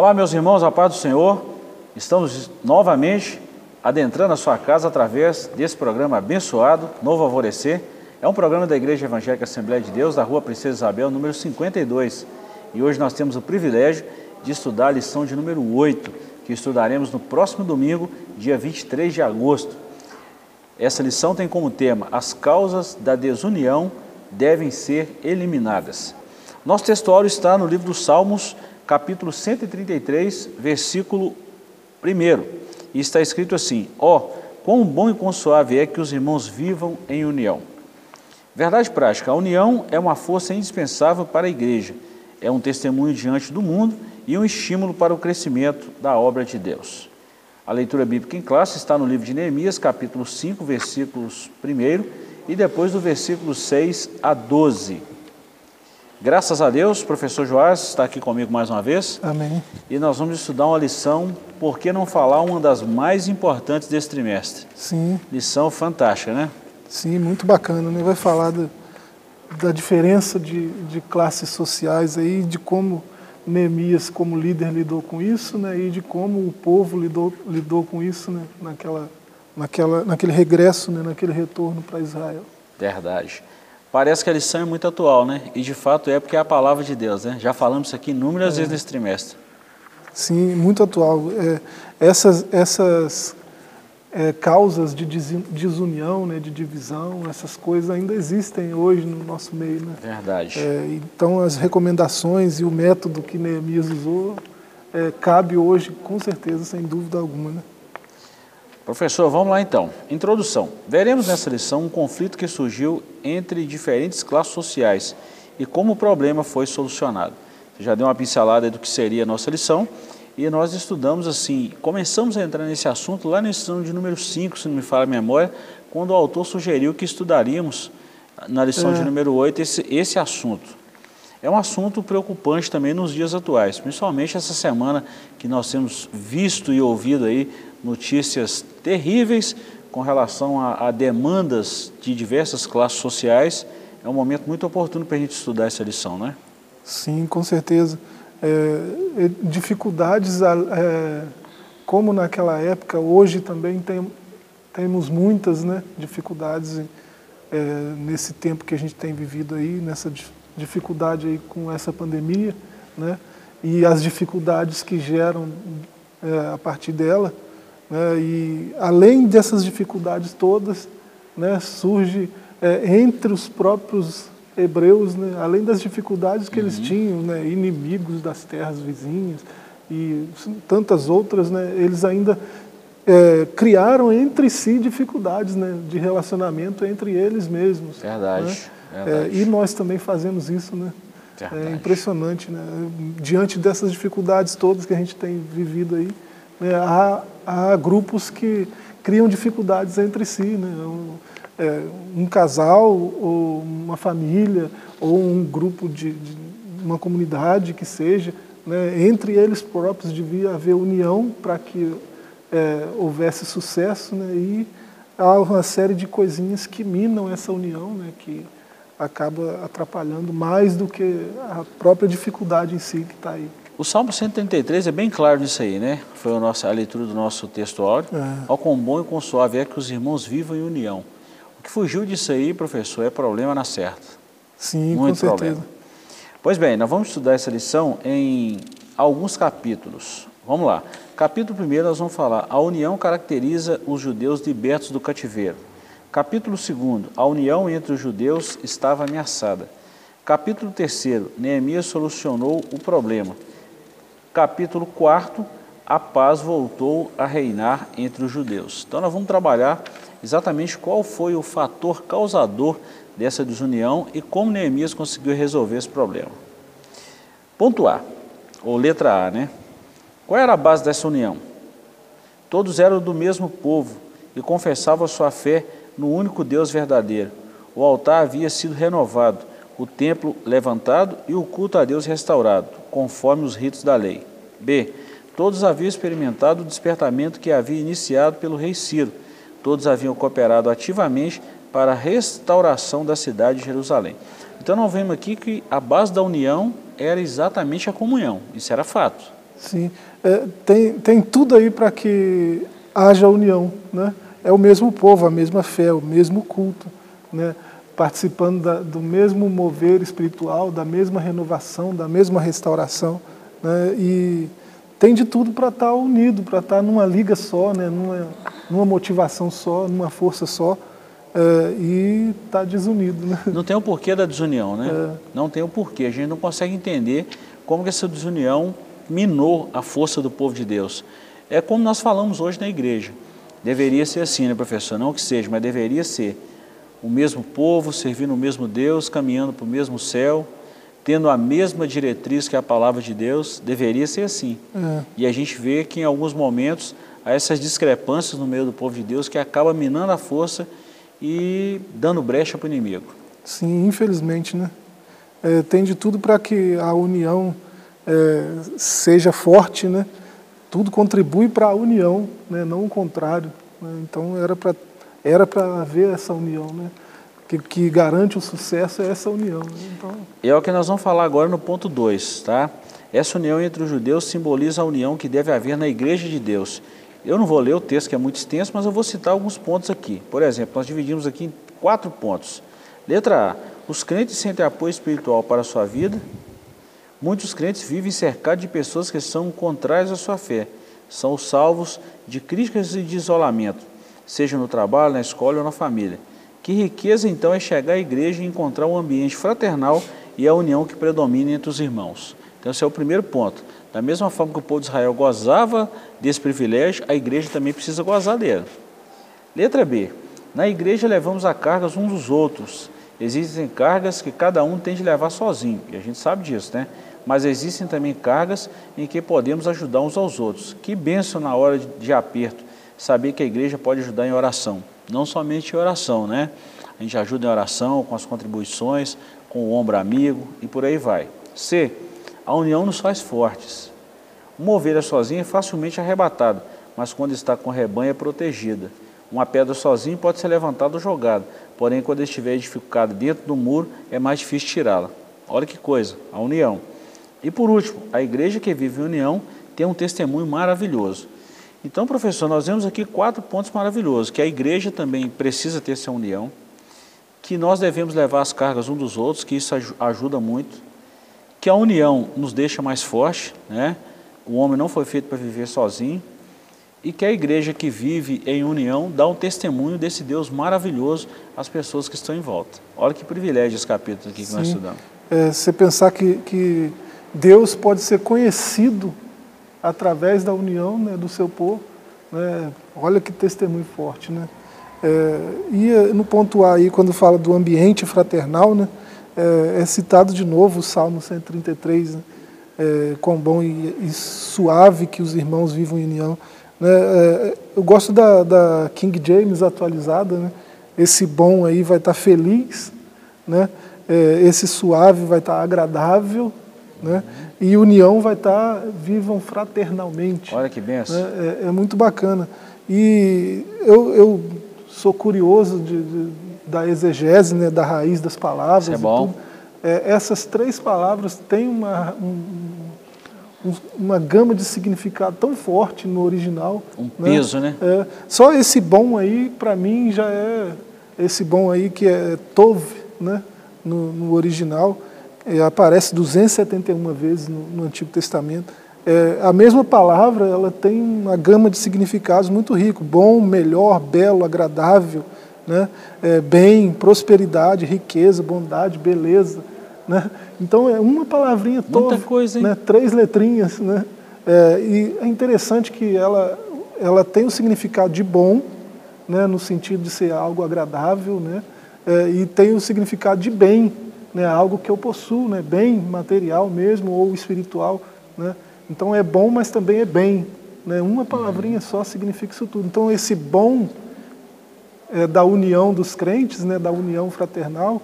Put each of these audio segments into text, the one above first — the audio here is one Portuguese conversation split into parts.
Olá, meus irmãos, a paz do Senhor. Estamos novamente adentrando a sua casa através desse programa abençoado, Novo Alvorecer. É um programa da Igreja Evangélica Assembleia de Deus, da Rua Princesa Isabel, número 52. E hoje nós temos o privilégio de estudar a lição de número 8, que estudaremos no próximo domingo, dia 23 de agosto. Essa lição tem como tema: As causas da desunião devem ser eliminadas. Nosso textuário está no livro dos Salmos, capítulo 133, versículo 1. E está escrito assim: Ó, oh, quão bom e quão suave é que os irmãos vivam em união. Verdade prática: a união é uma força indispensável para a igreja, é um testemunho diante do mundo e um estímulo para o crescimento da obra de Deus. A leitura bíblica em classe está no livro de Neemias, capítulo 5, versículos 1 e depois do versículo 6 a 12. Graças a Deus, professor Joás está aqui comigo mais uma vez. Amém. E nós vamos estudar uma lição, por que não falar uma das mais importantes desse trimestre? Sim. Lição fantástica, né? Sim, muito bacana, né? Vai falar da, da diferença de, de classes sociais aí, de como Neemias, como líder, lidou com isso, né? E de como o povo lidou, lidou com isso, né? Naquela, naquela, naquele regresso, né? Naquele retorno para Israel. Verdade. Parece que a lição é muito atual, né? E de fato é porque é a palavra de Deus, né? Já falamos isso aqui inúmeras é. vezes nesse trimestre. Sim, muito atual. É, essas essas é, causas de desunião, né, de divisão, essas coisas ainda existem hoje no nosso meio, né? Verdade. É, então as recomendações e o método que Neemias usou é, cabe hoje, com certeza, sem dúvida alguma, né? Professor, vamos lá então. Introdução. Veremos nessa lição um conflito que surgiu entre diferentes classes sociais e como o problema foi solucionado. Você já deu uma pincelada do que seria a nossa lição e nós estudamos assim, começamos a entrar nesse assunto lá na lição de número 5, se não me falha a memória, quando o autor sugeriu que estudaríamos na lição é. de número 8 esse, esse assunto. É um assunto preocupante também nos dias atuais, principalmente essa semana que nós temos visto e ouvido aí notícias terríveis com relação a, a demandas de diversas classes sociais. É um momento muito oportuno para a gente estudar essa lição, né? Sim, com certeza. É, dificuldades, é, como naquela época, hoje também tem, temos muitas né, dificuldades é, nesse tempo que a gente tem vivido aí, nessa dificuldade aí com essa pandemia, né, e as dificuldades que geram é, a partir dela. Né, e além dessas dificuldades todas, né, surge é, entre os próprios hebreus, né, além das dificuldades que uhum. eles tinham, né, inimigos das terras vizinhas e tantas outras, né, eles ainda é, criaram entre si dificuldades né, de relacionamento entre eles mesmos. Verdade. Verdade. É, e nós também fazemos isso, né? Verdade. É impressionante, né? Diante dessas dificuldades todas que a gente tem vivido aí, né, há, há grupos que criam dificuldades entre si, né? Um, é, um casal ou uma família ou um grupo de, de uma comunidade que seja, né? entre eles próprios devia haver união para que é, houvesse sucesso, né? e há uma série de coisinhas que minam essa união, né? que acaba atrapalhando mais do que a própria dificuldade em si que está aí. O Salmo 133 é bem claro nisso aí, né? Foi a, nossa, a leitura do nosso texto. É. Ao quão bom e quão suave é que os irmãos vivam em união. O que fugiu disso aí, professor, é problema na certa. Sim, Muito com problema. certeza. Pois bem, nós vamos estudar essa lição em alguns capítulos. Vamos lá. Capítulo 1, nós vamos falar: a união caracteriza os judeus libertos do cativeiro. Capítulo 2, a união entre os judeus estava ameaçada. Capítulo 3, Neemias solucionou o problema. Capítulo 4, a paz voltou a reinar entre os judeus. Então, nós vamos trabalhar exatamente qual foi o fator causador dessa desunião e como Neemias conseguiu resolver esse problema. Ponto A, ou letra A, né? Qual era a base dessa união? Todos eram do mesmo povo e confessavam sua fé no único Deus verdadeiro. O altar havia sido renovado, o templo levantado e o culto a Deus restaurado, conforme os ritos da lei. B. Todos haviam experimentado o despertamento que havia iniciado pelo rei Ciro. Todos haviam cooperado ativamente para a restauração da cidade de Jerusalém. Então nós vemos aqui que a base da união era exatamente a comunhão. Isso era fato. Sim, é, tem, tem tudo aí para que haja união, né? É o mesmo povo, a mesma fé, o mesmo culto, né? Participando da, do mesmo mover espiritual, da mesma renovação, da mesma restauração, né? E tem de tudo para estar tá unido, para estar tá numa liga só, né? numa, numa motivação só, numa força só. É, e está desunido. Né? Não tem o porquê da desunião, né? É. Não tem o porquê. A gente não consegue entender como que essa desunião minou a força do povo de Deus. É como nós falamos hoje na igreja. Deveria ser assim, né, professor? Não que seja, mas deveria ser. O mesmo povo, servindo o mesmo Deus, caminhando para o mesmo céu, tendo a mesma diretriz que a palavra de Deus, deveria ser assim. É. E a gente vê que em alguns momentos há essas discrepâncias no meio do povo de Deus que acaba minando a força e dando brecha para o inimigo. Sim, infelizmente, né? É, tem de tudo para que a união é, seja forte, né? Tudo contribui para a união, né? não o contrário. Né? Então era para era para haver essa união, né? Que, que, garante o sucesso é essa união. Né? Então... É o que nós vamos falar agora no ponto 2, tá? Essa união entre os judeus simboliza a união que deve haver na igreja de Deus eu não vou ler o texto que é muito extenso, mas eu vou citar alguns pontos aqui. Por exemplo, nós dividimos aqui em quatro pontos. Letra A: os crentes sentem apoio espiritual para a sua vida. Muitos crentes vivem cercados de pessoas que são contrárias à sua fé. São salvos de críticas e de isolamento, seja no trabalho, na escola ou na família. Que riqueza então é chegar à igreja e encontrar um ambiente fraternal e a união que predomina entre os irmãos. Então, esse é o primeiro ponto. Da mesma forma que o povo de Israel gozava desse privilégio, a igreja também precisa gozar dele. Letra B. Na igreja levamos a cargas uns dos outros. Existem cargas que cada um tem de levar sozinho, e a gente sabe disso, né? Mas existem também cargas em que podemos ajudar uns aos outros. Que benção na hora de aperto, saber que a igreja pode ajudar em oração. Não somente em oração, né? A gente ajuda em oração, com as contribuições, com o ombro amigo e por aí vai. C. A união nos faz fortes. Uma ovelha sozinha é facilmente arrebatada, mas quando está com rebanho é protegida. Uma pedra sozinha pode ser levantada ou jogada, porém, quando estiver edificada dentro do muro, é mais difícil tirá-la. Olha que coisa, a união. E por último, a igreja que vive em união tem um testemunho maravilhoso. Então, professor, nós vemos aqui quatro pontos maravilhosos: que a igreja também precisa ter essa união, que nós devemos levar as cargas um dos outros, que isso ajuda muito, que a união nos deixa mais forte, né? O homem não foi feito para viver sozinho e que a igreja que vive em união dá um testemunho desse Deus maravilhoso às pessoas que estão em volta. Olha que privilégio esse capítulo aqui que Sim. nós estudamos. É, você pensar que, que Deus pode ser conhecido através da união né, do seu povo, né? olha que testemunho forte. Né? É, e no ponto A aí, quando fala do ambiente fraternal, né? é, é citado de novo o Salmo 133, né? é, quão bom e, e, suave que os irmãos vivam em união. Né? É, eu gosto da, da, King James atualizada, né? esse bom aí vai estar feliz, né? É, esse suave vai estar agradável, né? E união vai estar vivam fraternalmente. Olha que benção. Né? É, é, muito bacana. E eu, eu sou curioso de, de da exegese, né, da raiz das palavras. Isso é bom. É, essas três palavras têm uma, um, um, uma gama de significado tão forte no original. Um né? peso, né? É, só esse bom aí, para mim, já é esse bom aí que é Tov, né, no, no original. Aparece 271 vezes no, no Antigo Testamento. É, a mesma palavra ela tem uma gama de significados muito rico: bom, melhor, belo, agradável, né? É, bem, prosperidade, riqueza, bondade, beleza. Né? Então é uma palavrinha toda? Né? três letrinhas. Né? É, e é interessante que ela, ela tem o significado de bom, né? no sentido de ser algo agradável, né? É, e tem o significado de bem, né? algo que eu possuo, né? bem material mesmo ou espiritual. Né? Então é bom, mas também é bem. Né? Uma palavrinha só significa isso tudo. Então esse bom é, da união dos crentes, né, da união fraternal,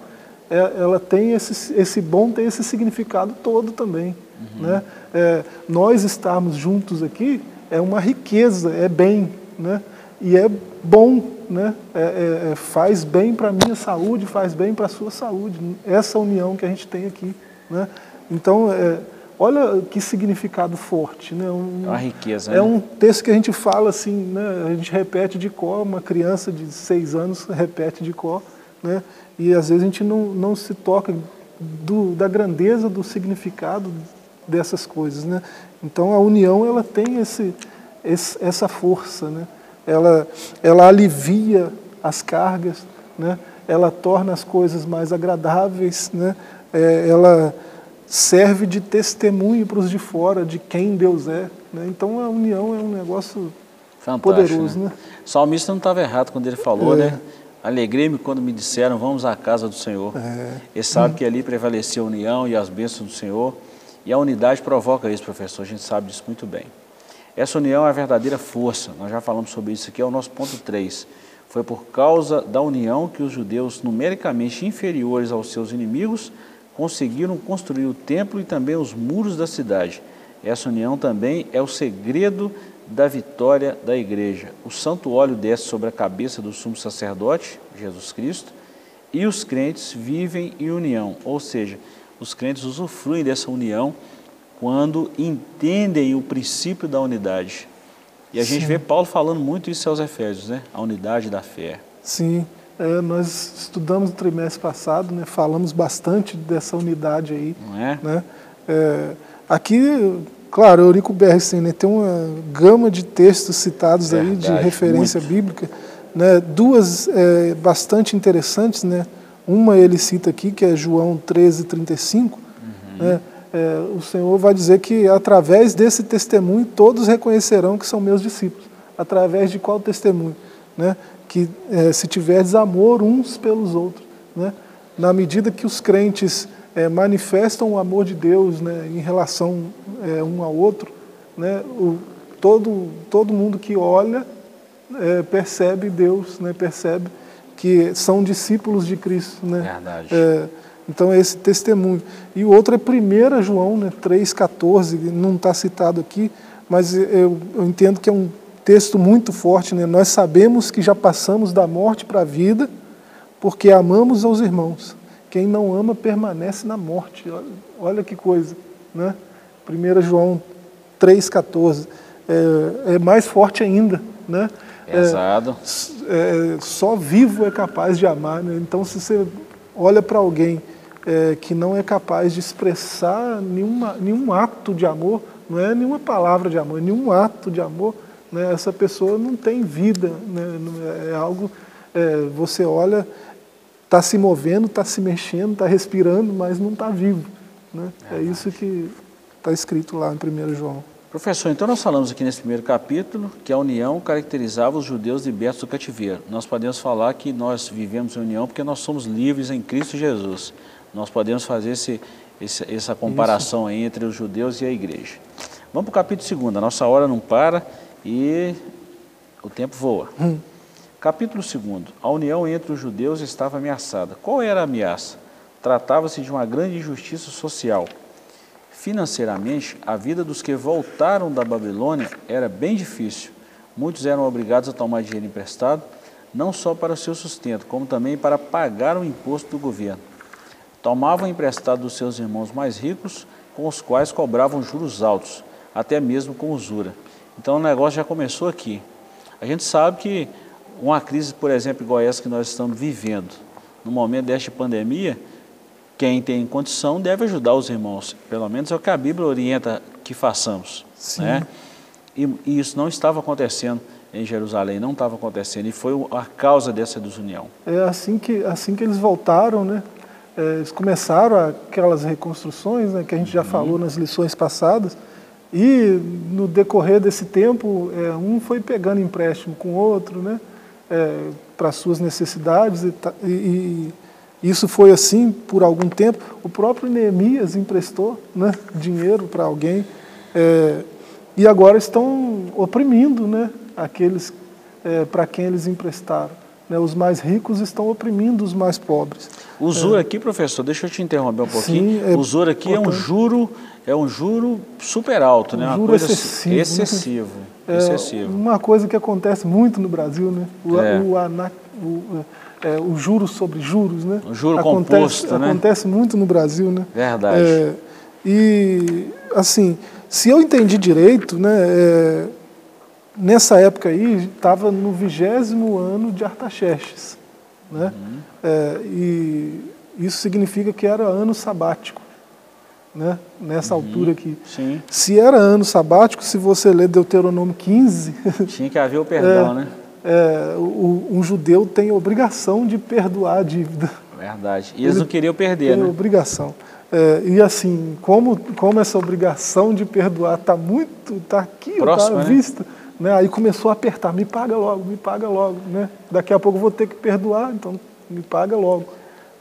é, ela tem esse, esse bom tem esse significado todo também. Uhum. Né? É, nós estarmos juntos aqui é uma riqueza, é bem, né? E é bom, né? É, é, é faz bem para a minha saúde, faz bem para a sua saúde, essa união que a gente tem aqui. Né? Então, é, Olha que significado forte, né? Um, é uma riqueza. É né? um texto que a gente fala assim, né? A gente repete de cor, uma criança de seis anos repete de cor, né? E às vezes a gente não, não se toca do, da grandeza do significado dessas coisas, né? Então a união ela tem esse, esse essa força, né? Ela ela alivia as cargas, né? Ela torna as coisas mais agradáveis, né? É, ela serve de testemunho para os de fora de quem Deus é. Né? Então a união é um negócio Fantástico, poderoso. Né? Né? O salmista não estava errado quando ele falou, é. né? Alegrei-me quando me disseram, vamos à casa do Senhor. É. Ele sabe hum. que ali prevaleceu a união e as bênçãos do Senhor. E a unidade provoca isso, professor, a gente sabe disso muito bem. Essa união é a verdadeira força, nós já falamos sobre isso aqui, é o nosso ponto 3. Foi por causa da união que os judeus, numericamente inferiores aos seus inimigos, conseguiram construir o templo e também os muros da cidade. Essa união também é o segredo da vitória da igreja. O santo óleo desce sobre a cabeça do sumo sacerdote, Jesus Cristo, e os crentes vivem em união, ou seja, os crentes usufruem dessa união quando entendem o princípio da unidade. E a Sim. gente vê Paulo falando muito isso aos Efésios, né? A unidade da fé. Sim. É, nós estudamos no trimestre passado, né, falamos bastante dessa unidade aí. Não é? Né? É, aqui, claro, Eurico Bergsten né, tem uma gama de textos citados aí de referência muito. bíblica, né, duas é, bastante interessantes, né? Uma ele cita aqui, que é João 13, 35, uhum. né? É, o Senhor vai dizer que através desse testemunho todos reconhecerão que são meus discípulos. Através de qual testemunho? Né? que é, se tiverdes amor uns pelos outros, né? na medida que os crentes é, manifestam o amor de Deus né, em relação é, um ao outro, né, o, todo, todo mundo que olha é, percebe Deus, né, percebe que são discípulos de Cristo. Né? Verdade. É, então, é esse testemunho. E o outro é 1 João né, 3,14, não está citado aqui, mas eu, eu entendo que é um texto muito forte, né? Nós sabemos que já passamos da morte para a vida, porque amamos aos irmãos. Quem não ama permanece na morte. Olha, olha que coisa, né? 1 João 3,14. É, é, mais forte ainda, né? Exato. É, é, só vivo é capaz de amar, né? Então, se você olha para alguém é, que não é capaz de expressar nenhuma, nenhum ato de amor, não é nenhuma palavra de amor, é nenhum ato de amor, né, essa pessoa não tem vida, né, é algo, é, você olha, está se movendo, está se mexendo, está respirando, mas não está vivo. Né? É, é isso que está escrito lá em 1 João. Professor, então nós falamos aqui nesse primeiro capítulo que a união caracterizava os judeus libertos do cativeiro. Nós podemos falar que nós vivemos em união porque nós somos livres em Cristo Jesus. Nós podemos fazer esse, esse, essa comparação entre os judeus e a igreja. Vamos para o capítulo 2. A nossa hora não para e o tempo voa. Hum. Capítulo 2. A união entre os judeus estava ameaçada. Qual era a ameaça? Tratava-se de uma grande injustiça social. Financeiramente, a vida dos que voltaram da Babilônia era bem difícil. Muitos eram obrigados a tomar dinheiro emprestado, não só para o seu sustento, como também para pagar o imposto do governo. Tomavam emprestado dos seus irmãos mais ricos, com os quais cobravam juros altos, até mesmo com usura. Então o negócio já começou aqui. A gente sabe que uma crise, por exemplo, igual essa que nós estamos vivendo, no momento desta pandemia, quem tem condição deve ajudar os irmãos. Pelo menos é o que a Bíblia orienta que façamos. Sim. Né? E, e isso não estava acontecendo em Jerusalém, não estava acontecendo, e foi a causa dessa desunião. É assim que, assim que eles voltaram, né? É, eles começaram aquelas reconstruções né, que a gente já uhum. falou nas lições passadas, e no decorrer desse tempo, é, um foi pegando empréstimo com o outro, né, é, para suas necessidades, e, e, e, isso foi assim por algum tempo. O próprio Neemias emprestou né, dinheiro para alguém, é, e agora estão oprimindo né, aqueles é, para quem eles emprestaram. Né, os mais ricos estão oprimindo os mais pobres. O juro é. aqui, professor, deixa eu te interromper um pouquinho. Sim, é o juro aqui é um juro é um juro super alto, um né? Uma coisa excessivo. Né? Excessivo. É excessivo. Uma coisa que acontece muito no Brasil, né? O, é. o, ana, o, é, o juros sobre juros, né? O juro acontece, composto, né? Acontece muito no Brasil, né? Verdade. É, e assim, se eu entendi direito, né, é, nessa época aí estava no vigésimo ano de Artaxerxes, né? Uhum. É, e isso significa que era ano sabático, né? Nessa uhum. altura aqui. Sim. Se era ano sabático, se você ler Deuteronômio 15, tinha que haver o perdão, é, né? É, o, um judeu tem obrigação de perdoar a dívida. Verdade. E eles Ele não queriam perder, tem né? obrigação. É, e assim, como, como essa obrigação de perdoar está muito, está aqui, está à né? vista, né? aí começou a apertar, me paga logo, me paga logo. Né? Daqui a pouco eu vou ter que perdoar, então me paga logo.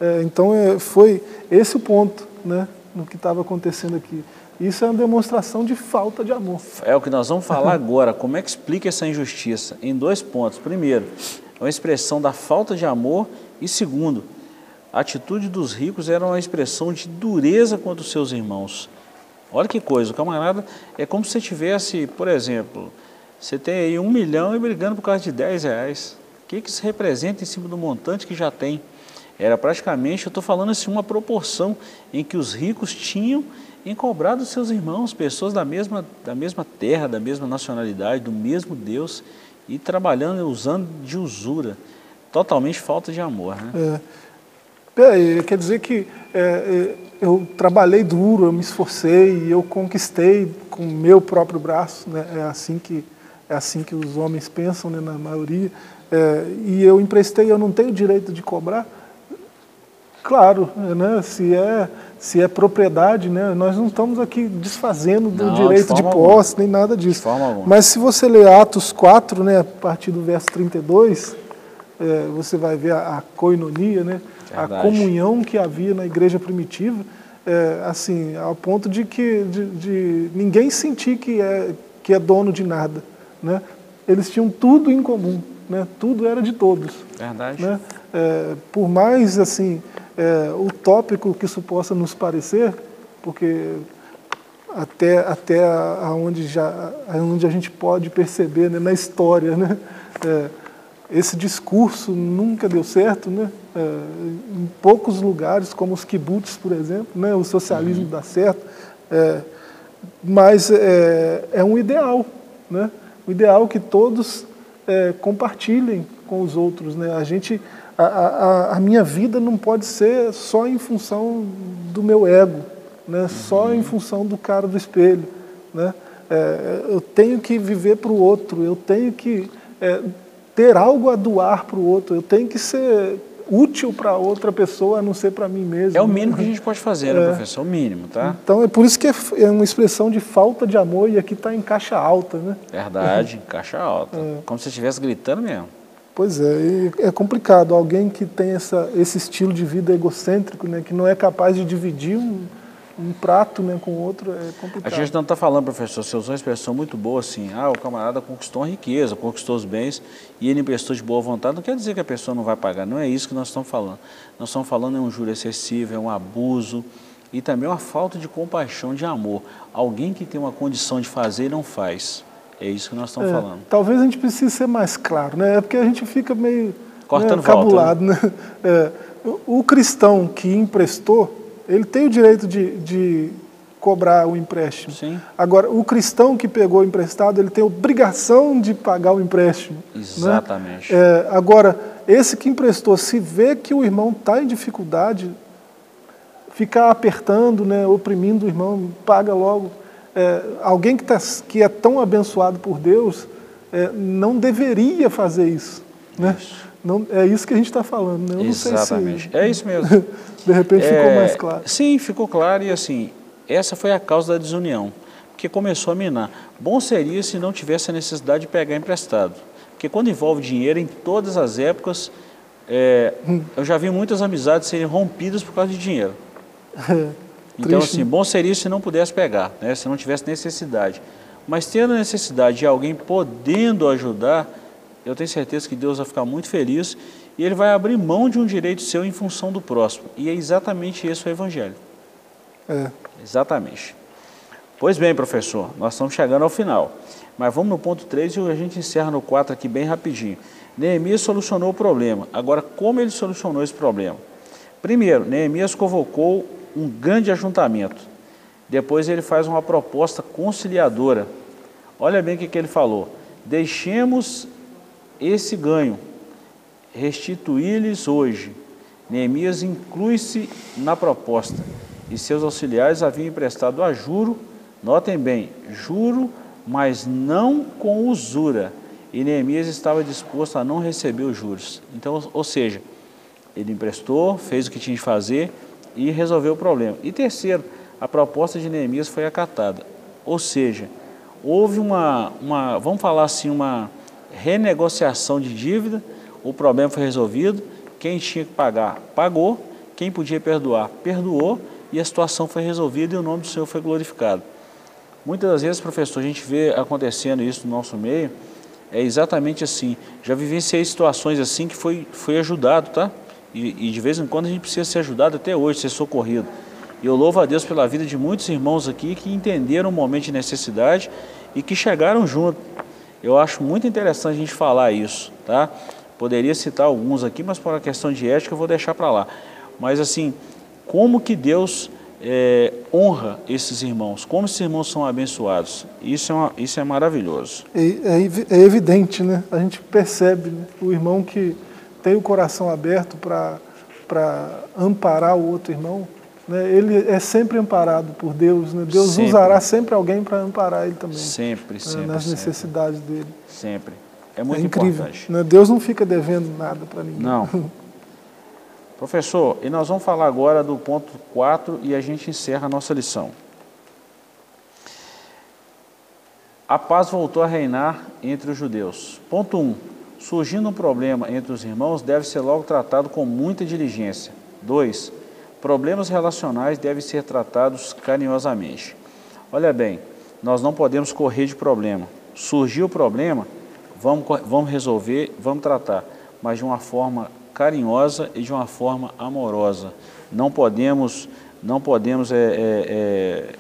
É, então é, foi esse o ponto né, no que estava acontecendo aqui. Isso é uma demonstração de falta de amor. É o que nós vamos falar agora. Como é que explica essa injustiça? Em dois pontos. Primeiro, é uma expressão da falta de amor. E segundo, a atitude dos ricos era uma expressão de dureza contra os seus irmãos. Olha que coisa, o camarada é como se você tivesse, por exemplo, você tem aí um milhão e brigando por causa de 10 reais. O que, que isso representa em cima do montante que já tem? Era praticamente, eu estou falando assim, uma proporção em que os ricos tinham em cobrar dos seus irmãos, pessoas da mesma, da mesma terra, da mesma nacionalidade, do mesmo Deus, e trabalhando, usando de usura. Totalmente falta de amor. Né? É. quer dizer que é, é, eu trabalhei duro, eu me esforcei, eu conquistei com o meu próprio braço, né? é, assim que, é assim que os homens pensam, né, na maioria, é, e eu emprestei, eu não tenho direito de cobrar. Claro, né, se é se é propriedade, né? nós não estamos aqui desfazendo do não, direito de, de posse, alguma. nem nada disso. Mas se você ler Atos 4, né, a partir do verso 32, é, você vai ver a, a coinonia, né? a comunhão que havia na igreja primitiva, é, assim, ao ponto de que de, de, ninguém sentir que é, que é dono de nada. Né? Eles tinham tudo em comum, né? tudo era de todos. Verdade. Né? É, por mais assim é, utópico que isso possa nos parecer, porque até, até aonde, já, aonde a gente pode perceber né, na história, né, é, esse discurso nunca deu certo, né, é, em poucos lugares, como os kibbutz, por exemplo, né, o socialismo uhum. dá certo, é, mas é, é um ideal, né, o ideal que todos é, compartilhem com os outros. Né, a gente a, a, a, minha vida não pode ser só em função do meu ego, né? Uhum. só em função do cara do espelho. Né? É, eu tenho que viver para o outro, eu tenho que é, ter algo a doar para o outro, eu tenho que ser útil para outra pessoa, a não ser para mim mesmo. É o mínimo que a gente pode fazer, né, é. professor? O mínimo, tá? Então é por isso que é, é uma expressão de falta de amor e aqui está em caixa alta, né? Verdade, em caixa alta. É. Como se estivesse gritando mesmo. Pois é, é complicado. Alguém que tem essa, esse estilo de vida egocêntrico, né, que não é capaz de dividir um, um prato né, com o outro, é complicado. A gente não está falando, professor, você usou uma expressão muito boa assim, ah, o camarada conquistou a riqueza, conquistou os bens e ele emprestou de boa vontade. Não quer dizer que a pessoa não vai pagar, não é isso que nós estamos falando. Nós estamos falando é um juro excessivo, é um abuso e também uma falta de compaixão, de amor. Alguém que tem uma condição de fazer não faz. É isso que nós estamos é, falando. Talvez a gente precise ser mais claro, né? É porque a gente fica meio Cortando né, cabulado, volta, né? né? É, o, cristão que emprestou, ele tem o direito de, de cobrar o empréstimo. Sim. Agora, o cristão que pegou o emprestado, ele tem obrigação de pagar o empréstimo. Né? Exatamente. Né? É, agora, esse que emprestou, se vê que o irmão está em dificuldade, ficar apertando, né, oprimindo o irmão, paga logo é, alguém que, tá, que é tão abençoado por Deus é, não deveria fazer isso. Né? Isso. Não, é isso que a gente está falando. Né? Eu Exatamente. Se, é isso mesmo. de repente ficou é, mais claro. Sim, ficou claro e assim, essa foi a causa da desunião, porque começou a minar. Bom seria se não tivesse a necessidade de pegar emprestado, porque quando envolve dinheiro, em todas as épocas, é, hum. eu já vi muitas amizades serem rompidas por causa de dinheiro. Então, Triste. assim, bom seria se não pudesse pegar, né? se não tivesse necessidade. Mas tendo a necessidade de alguém podendo ajudar, eu tenho certeza que Deus vai ficar muito feliz e Ele vai abrir mão de um direito seu em função do próximo. E é exatamente esse o Evangelho. É. Exatamente. Pois bem, professor, nós estamos chegando ao final. Mas vamos no ponto 3 e a gente encerra no 4 aqui bem rapidinho. Neemias solucionou o problema. Agora, como ele solucionou esse problema? Primeiro, Neemias convocou um grande ajuntamento. Depois ele faz uma proposta conciliadora. Olha bem o que, que ele falou. Deixemos esse ganho, restituir-lhes hoje. Neemias inclui-se na proposta e seus auxiliares haviam emprestado a juro, notem bem, juro, mas não com usura. E Neemias estava disposto a não receber os juros. Então, ou seja, ele emprestou, fez o que tinha de fazer e resolveu o problema. E terceiro, a proposta de Neemias foi acatada. Ou seja, houve uma, uma vamos falar assim, uma renegociação de dívida, o problema foi resolvido, quem tinha que pagar, pagou, quem podia perdoar, perdoou, e a situação foi resolvida e o nome do Senhor foi glorificado. Muitas das vezes, professor, a gente vê acontecendo isso no nosso meio, é exatamente assim. Já vivenciei situações assim que foi, foi ajudado, tá? E, e, de vez em quando a gente precisa ser ajudado até hoje, ser socorrido. E eu louvo a Deus pela vida de muitos irmãos aqui que entenderam o momento de necessidade e que chegaram junto. Eu acho muito interessante a gente falar isso, tá? Poderia citar alguns aqui, mas por uma questão de ética eu vou deixar para lá. Mas assim, como que Deus é, honra esses irmãos, como esses irmãos são abençoados. Isso é, uma, isso é maravilhoso. É, é, é evidente, né? A gente percebe né? o irmão que tem o coração aberto para amparar o outro irmão, né? ele é sempre amparado por Deus. Né? Deus sempre. usará sempre alguém para amparar ele também. Sempre, né? sempre. Nas sempre. necessidades dele. Sempre. É muito é incrível, importante. Né? Deus não fica devendo nada para ninguém. Não. Professor, e nós vamos falar agora do ponto 4 e a gente encerra a nossa lição. A paz voltou a reinar entre os judeus. Ponto 1. Surgindo um problema entre os irmãos, deve ser logo tratado com muita diligência. 2. Problemas relacionais devem ser tratados carinhosamente. Olha bem, nós não podemos correr de problema. Surgiu o problema, vamos, vamos resolver, vamos tratar, mas de uma forma carinhosa e de uma forma amorosa. Não podemos, não podemos, é, é, é,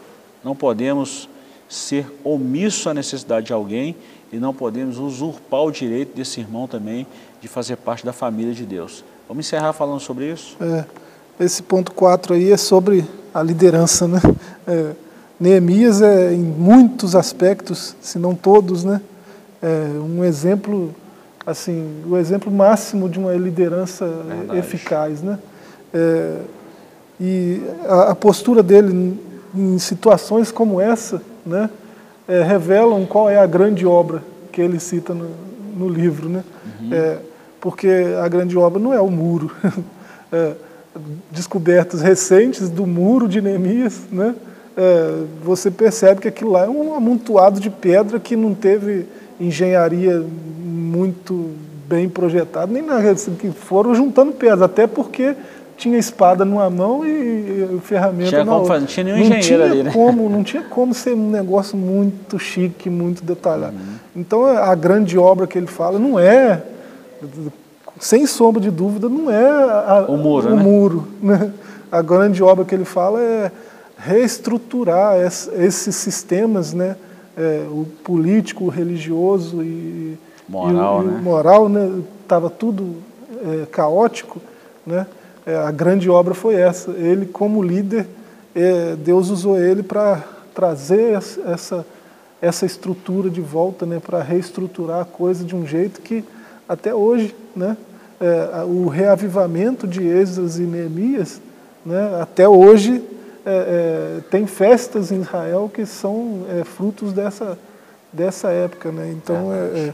não podemos ser omisso à necessidade de alguém e não podemos usurpar o direito desse irmão também de fazer parte da família de Deus. Vamos encerrar falando sobre isso? É, esse ponto 4 aí é sobre a liderança, né? É, Neemias é em muitos aspectos, se não todos, né? É um exemplo assim, o exemplo máximo de uma liderança Verdade. eficaz, né? É, e a, a, postura dele em situações como essa, né, é, revelam qual é a grande obra que ele cita no, no livro, né? Uhum. É, porque a grande obra não é o muro. Descobertas recentes do muro de Neemias, né? É, você percebe que aquilo lá é um amontoado de pedra que não teve engenharia muito bem projetado, nem nada, que foram juntando pedras, até porque tinha espada numa mão e, ferramenta tinha na outra. Não tinha nenhum não engenheiro tinha ali, né? Como, não tinha como ser um negócio muito chique, muito detalhado. Uhum. Então a grande obra que ele fala não é, sem sombra de dúvida, não é a, o muro. O né? muro né? A grande obra que ele fala é reestruturar esses sistemas, né? É, o político, o religioso e moral, e, né? E moral, né? Estava tudo é, caótico, né? É, a grande obra foi essa. Ele, como líder, é, Deus usou ele para trazer essa essa estrutura de volta, né? Para reestruturar a coisa de um jeito que até hoje, né? É, o reavivamento de Esdras e Neemias, né? Até hoje é, é, tem festas em Israel que são é, frutos dessa dessa época, né? Então é,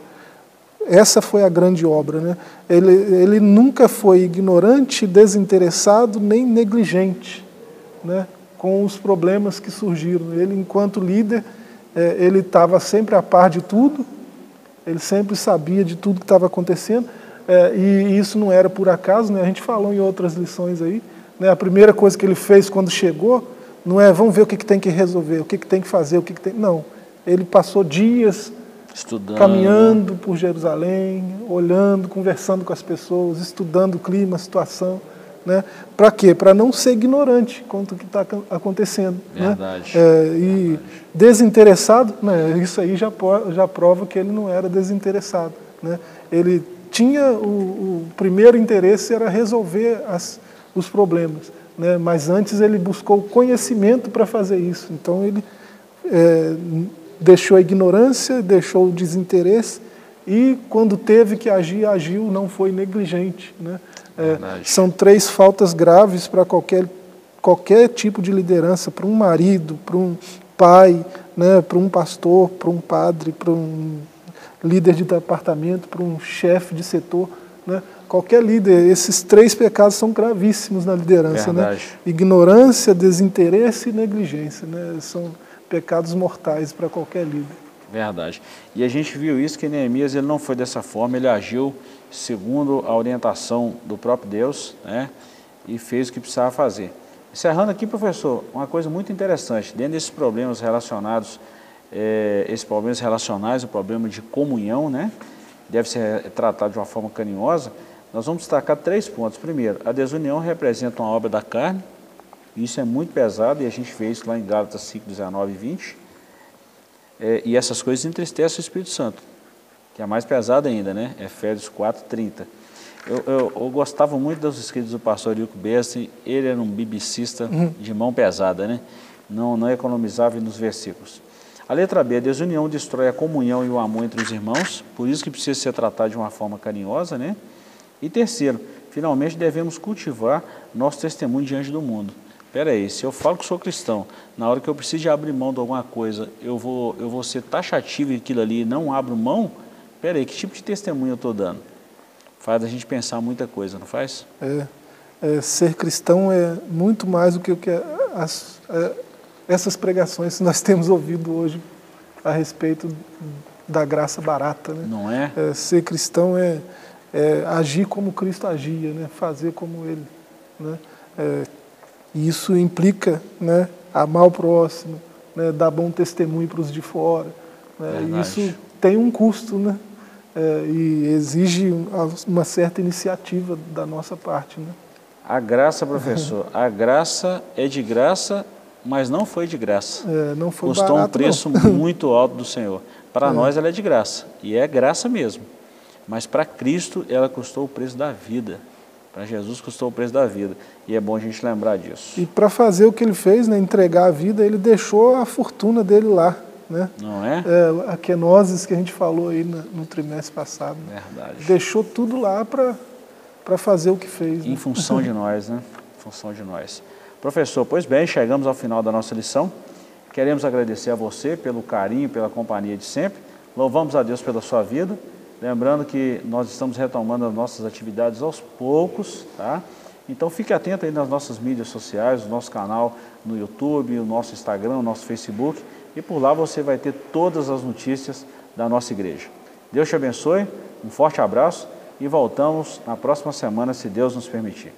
essa foi a grande obra. Né? Ele, ele nunca foi ignorante, desinteressado, nem negligente né? com os problemas que surgiram. Ele, enquanto líder, é, ele estava sempre a par de tudo, ele sempre sabia de tudo que estava acontecendo, é, e isso não era por acaso, né? a gente falou em outras lições aí. Né? A primeira coisa que ele fez quando chegou não é vamos ver o que, que tem que resolver, o que, que tem que fazer, o que, que tem. Não. Ele passou dias Estudando. caminhando por Jerusalém, olhando, conversando com as pessoas, estudando o clima, a situação. Né? Para quê? Para não ser ignorante quanto o que está acontecendo. Né? Verdade. Né? É, e Verdade. desinteressado, né? isso aí já, já prova que ele não era desinteressado. Né? Ele tinha o, o primeiro interesse era resolver as, os problemas, né? mas antes ele buscou conhecimento para fazer isso. Então ele é, deixou a ignorância, deixou o desinteresse e quando teve que agir, agiu, não foi negligente. Né? É, são três faltas graves para qualquer, qualquer tipo de liderança, para um marido, para um pai, né, para um pastor, para um padre, para um líder de departamento, para um chefe de setor. Né? Qualquer líder, esses três pecados são gravíssimos na liderança. Né? Ignorância, desinteresse e negligência. Né? São pecados mortais para qualquer líder. Verdade. E a gente viu isso que Neemias ele não foi dessa forma, ele agiu segundo a orientação do próprio Deus, né? E fez o que precisava fazer. Encerrando aqui, professor, uma coisa muito interessante, dentro desses problemas relacionados, é, esses problemas relacionais, o problema de comunhão, né? Deve ser tratado de uma forma carinhosa. Nós vamos destacar três pontos. Primeiro, a desunião representa uma obra da carne, isso é muito pesado e a gente vê isso lá em Gálatas 5, 19 e 20 é, e essas coisas entristecem o Espírito Santo, que é mais pesado ainda, né? Efésios 4, 30. Eu, eu, eu, gostava muito dos escritos do pastor Ilco Bessi, ele era um biblicista uhum. de mão pesada, né? Não, não economizava nos versículos. A letra B, a desunião destrói a comunhão e o amor entre os irmãos, por isso que precisa ser tratado de uma forma carinhosa, né? E terceiro, finalmente devemos cultivar nosso testemunho diante do mundo. Espera aí, se eu falo que sou cristão, na hora que eu preciso de abrir mão de alguma coisa, eu vou, eu vou ser taxativo aquilo ali e não abro mão? Espera aí, que tipo de testemunho eu estou dando? Faz a gente pensar muita coisa, não faz? É, é ser cristão é muito mais do que o que as, é, essas pregações que nós temos ouvido hoje a respeito da graça barata. Né? Não é? é ser cristão é, é, agir como Cristo agia, né? fazer como Ele. Né? É, e isso implica né, amar o próximo, né, dar bom testemunho para os de fora. Né, e isso tem um custo né, é, e exige uma certa iniciativa da nossa parte. Né. A graça, professor, a graça é de graça, mas não foi de graça. É, não foi Custou barato, um preço não. muito alto do Senhor. Para é. nós ela é de graça, e é graça mesmo. Mas para Cristo ela custou o preço da vida. Para Jesus custou o preço da vida. E é bom a gente lembrar disso. E para fazer o que ele fez, né, entregar a vida, ele deixou a fortuna dele lá. Né? Não é? é a quenoses que a gente falou aí no, no trimestre passado. Verdade. Deixou tudo lá para fazer o que fez. Em né? função de nós, né? Em função de nós. Professor, pois bem, chegamos ao final da nossa lição. Queremos agradecer a você pelo carinho, pela companhia de sempre. Louvamos a Deus pela sua vida. Lembrando que nós estamos retomando as nossas atividades aos poucos, tá? Então fique atento aí nas nossas mídias sociais, o nosso canal no YouTube, o nosso Instagram, o nosso Facebook, e por lá você vai ter todas as notícias da nossa igreja. Deus te abençoe, um forte abraço e voltamos na próxima semana, se Deus nos permitir.